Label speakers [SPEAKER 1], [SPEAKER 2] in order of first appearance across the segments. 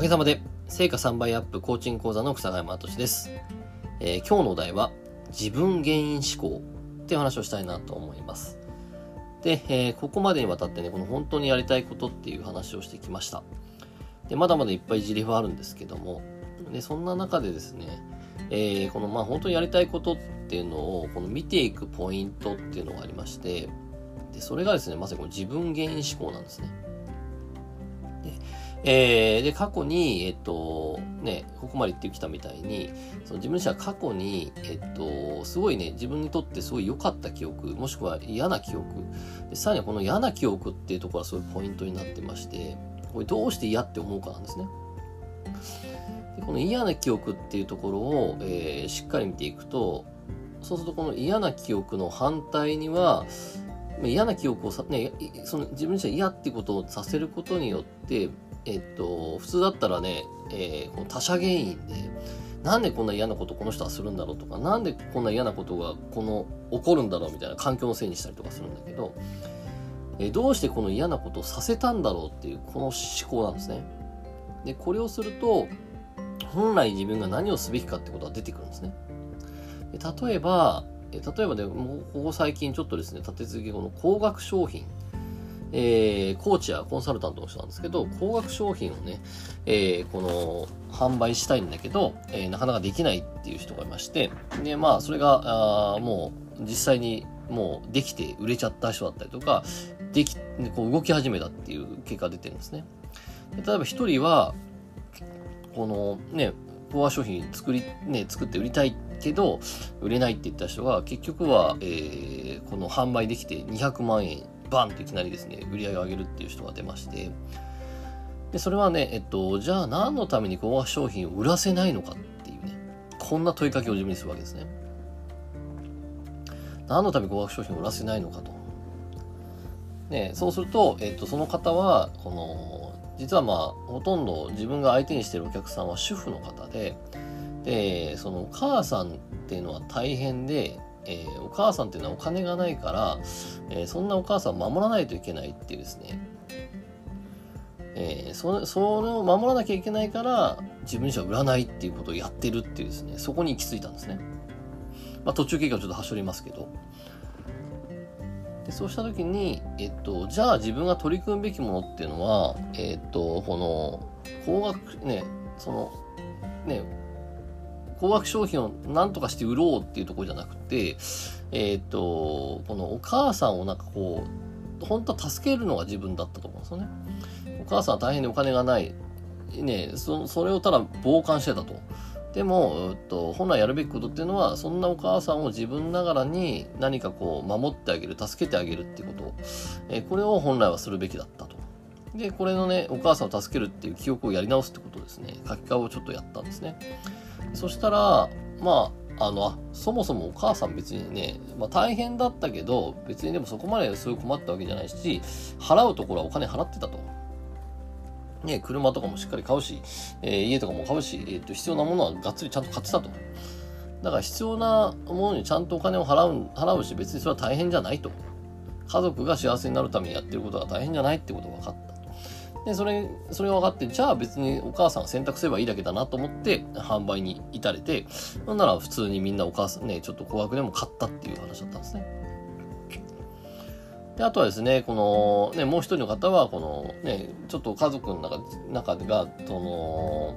[SPEAKER 1] かげさまで、成果3倍アップコーチング講座の草山敏です、えー、今日のお題は、自分原因思考っていう話をしたいなと思います。で、えー、ここまでにわたってね、この本当にやりたいことっていう話をしてきました。で、まだまだいっぱい事例はあるんですけども、で、そんな中でですね、えー、このまあ本当にやりたいことっていうのを、この見ていくポイントっていうのがありまして、で、それがですね、まさにこの自分原因思考なんですね。えー、で、過去に、えっと、ね、ここまで言ってきたみたいに、その自分自身は過去に、えっと、すごいね、自分にとってすごい良かった記憶、もしくは嫌な記憶、でさらにこの嫌な記憶っていうところはそういポイントになってまして、これどうして嫌って思うかなんですね。でこの嫌な記憶っていうところを、えー、しっかり見ていくと、そうするとこの嫌な記憶の反対には、嫌な記憶をさ、ね、その自分自身は嫌ってことをさせることによって、えっと、普通だったらね、えー、他者原因で、なんでこんな嫌なことこの人はするんだろうとか、なんでこんな嫌なことがこの起こるんだろうみたいな環境のせいにしたりとかするんだけど、えー、どうしてこの嫌なことをさせたんだろうっていうこの思考なんですね。で、これをすると、本来自分が何をすべきかってことが出てくるんですね。で例えば、例えばね、もうここ最近ちょっとですね、立て続けこの高額商品えー、コーチやコンサルタントの人なんですけど、高額商品をね、えー、この、販売したいんだけど、えー、なかなかできないっていう人がいまして、で、まあ、それが、あもう、実際にもうできて売れちゃった人だったりとか、でき、こう動き始めたっていう結果が出てるんですね。例えば一人は、このね、コア商品作り、ね、作って売りたいけど、売れないって言った人が、結局は、えー、この販売できて200万円バンといきなりですね、売り上げを上げるっていう人が出まして、で、それはね、えっと、じゃあ何のために高額商品を売らせないのかっていうね、こんな問いかけを自分にするわけですね。何のために高額商品を売らせないのかと。ね、そうすると、えっと、その方は、この、実はまあ、ほとんど自分が相手にしてるお客さんは主婦の方で、で、そのお母さんっていうのは大変で、えー、お母さんっていうのはお金がないから、えー、そんなお母さんを守らないといけないっていうですね、えー、そそれを守らなきゃいけないから自分自身は売らないっていうことをやってるっていうですね。そこに行き着いたんですね、まあ、途中経過をちょっとはしょりますけど。でそうした時に、えっと、じゃあ自分が取り組むべきものっていうのは、えっと、この高額ねそのね高額商品を何とかして売ろうっていうところじゃなくて、えっ、ー、と、このお母さんをなんかこう、本当は助けるのが自分だったと思うんですよね。お母さんは大変にお金がない。ねそ、それをただ傍観してたと。でも、えっと、本来やるべきことっていうのは、そんなお母さんを自分ながらに何かこう、守ってあげる、助けてあげるっていうこと、え、これを本来はするべきだったと。で、これのね、お母さんを助けるっていう記憶をやり直すってことですね。書き換えをちょっとやったんですね。そしたら、まあ、あの、そもそもお母さん別にね、まあ大変だったけど、別にでもそこまでそういう困ったわけじゃないし、払うところはお金払ってたと。ね、車とかもしっかり買うし、えー、家とかも買うし、えっ、と、必要なものはがっつりちゃんと買ってたと。だから必要なものにちゃんとお金を払う、払うし、別にそれは大変じゃないと。家族が幸せになるためにやってることが大変じゃないってことが分かった。で、それ、それが分かって、じゃあ別にお母さんが選択すればいいだけだなと思って販売に至れて、そんなら普通にみんなお母さんね、ちょっと高額でも買ったっていう話だったんですね。で、あとはですね、この、ね、もう一人の方は、この、ね、ちょっと家族の中中が、その、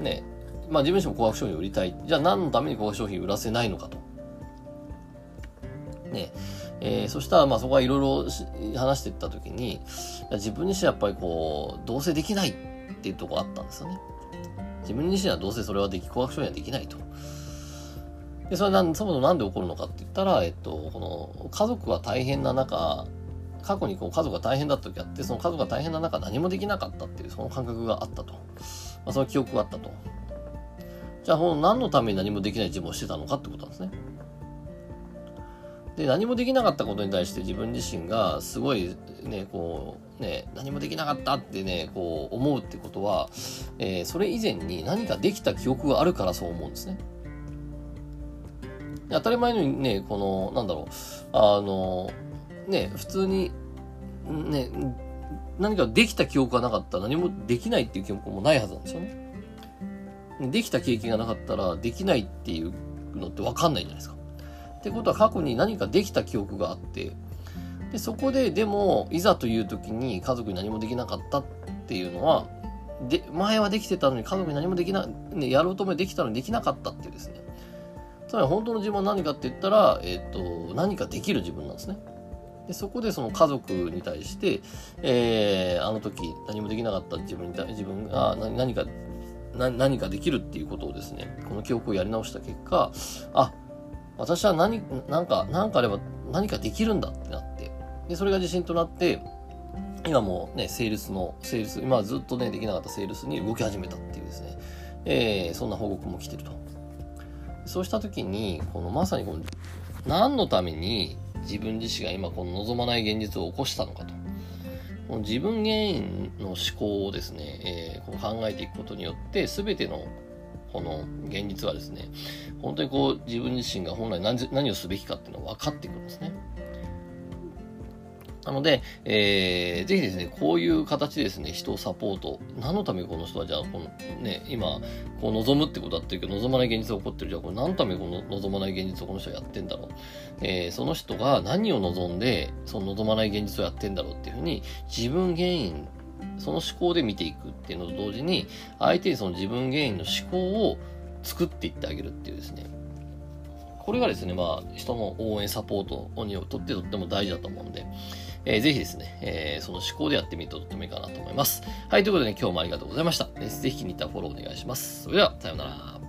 [SPEAKER 1] ね、まあ自分自身も高額商品を売りたい。じゃあ何のために高額商品を売らせないのかと。ね、えー、そしたら、まあそこはいろいろ話していったときに、自分自身やっぱりこう、どうせできないっていうとこあったんですよね。自分自身はどうせそれはでき、高額商品はできないと。で、それなん、そもそもなんで起こるのかって言ったら、えっと、この、家族が大変な中、過去にこう家族が大変だった時あって、その家族が大変な中何もできなかったっていう、その感覚があったと。まあ、その記憶があったと。じゃあ、この何のために何もできない自分をしてたのかってことなんですね。で、何もできなかったことに対して自分自身がすごいね、こう、ね、何もできなかったってね、こう思うってことは、えー、それ以前に何かできた記憶があるからそう思うんですね。当たり前のようにね、この、なんだろう、あの、ね、普通に、ね、何かできた記憶がなかったら何もできないっていう記憶もないはずなんですよね。できた経験がなかったらできないっていうのってわかんないじゃないですか。ってことは過去に何かできた記憶があって、でそこででもいざという時に家族に何もできなかったっていうのはで前はできてたのに家族に何もできな、ね、やろうともできたのにできなかったっていうですね。つまり本当の自分は何かって言ったら、えっ、ー、と何かできる自分なんですね。でそこでその家族に対して、えー、あの時何もできなかった自分に自分が何か何かできるっていうことをですねこの記憶をやり直した結果あ私は何なんか何かあれば何かできるんだってなってでそれが自信となって今もね、セールスの、セールス、今ずっとね、できなかったセールスに動き始めたっていうですね、えー、そんな報告も来てると。そうした時に、このまさにこの、何のために自分自身が今この望まない現実を起こしたのかと。この自分原因の思考をですね、えー、こう考えていくことによって、全てのこの現実はですね、本当にこう自分自身が本来何をすべきかっていうのが分かってくるんですね。なので、えー、ぜひですね、こういう形でですね、人をサポート。何のためにこの人は、じゃあ、このね、今、こう望むってことだってるけど、望まない現実が起こってる。じゃあ、これ何のためにこの望まない現実をこの人はやってんだろう。えー、その人が何を望んで、その望まない現実をやってんだろうっていうふうに、自分原因、その思考で見ていくっていうのと同時に、相手にその自分原因の思考を作っていってあげるっていうですね、これがですね、まあ、人の応援サポートにとってとっても大事だと思うんで、えー、ぜひですね、えー、その思考でやってみるととってもいいかなと思います。はい、ということで、ね、今日もありがとうございました。ぜひ気に入ったフォローお願いします。それでは、さようなら。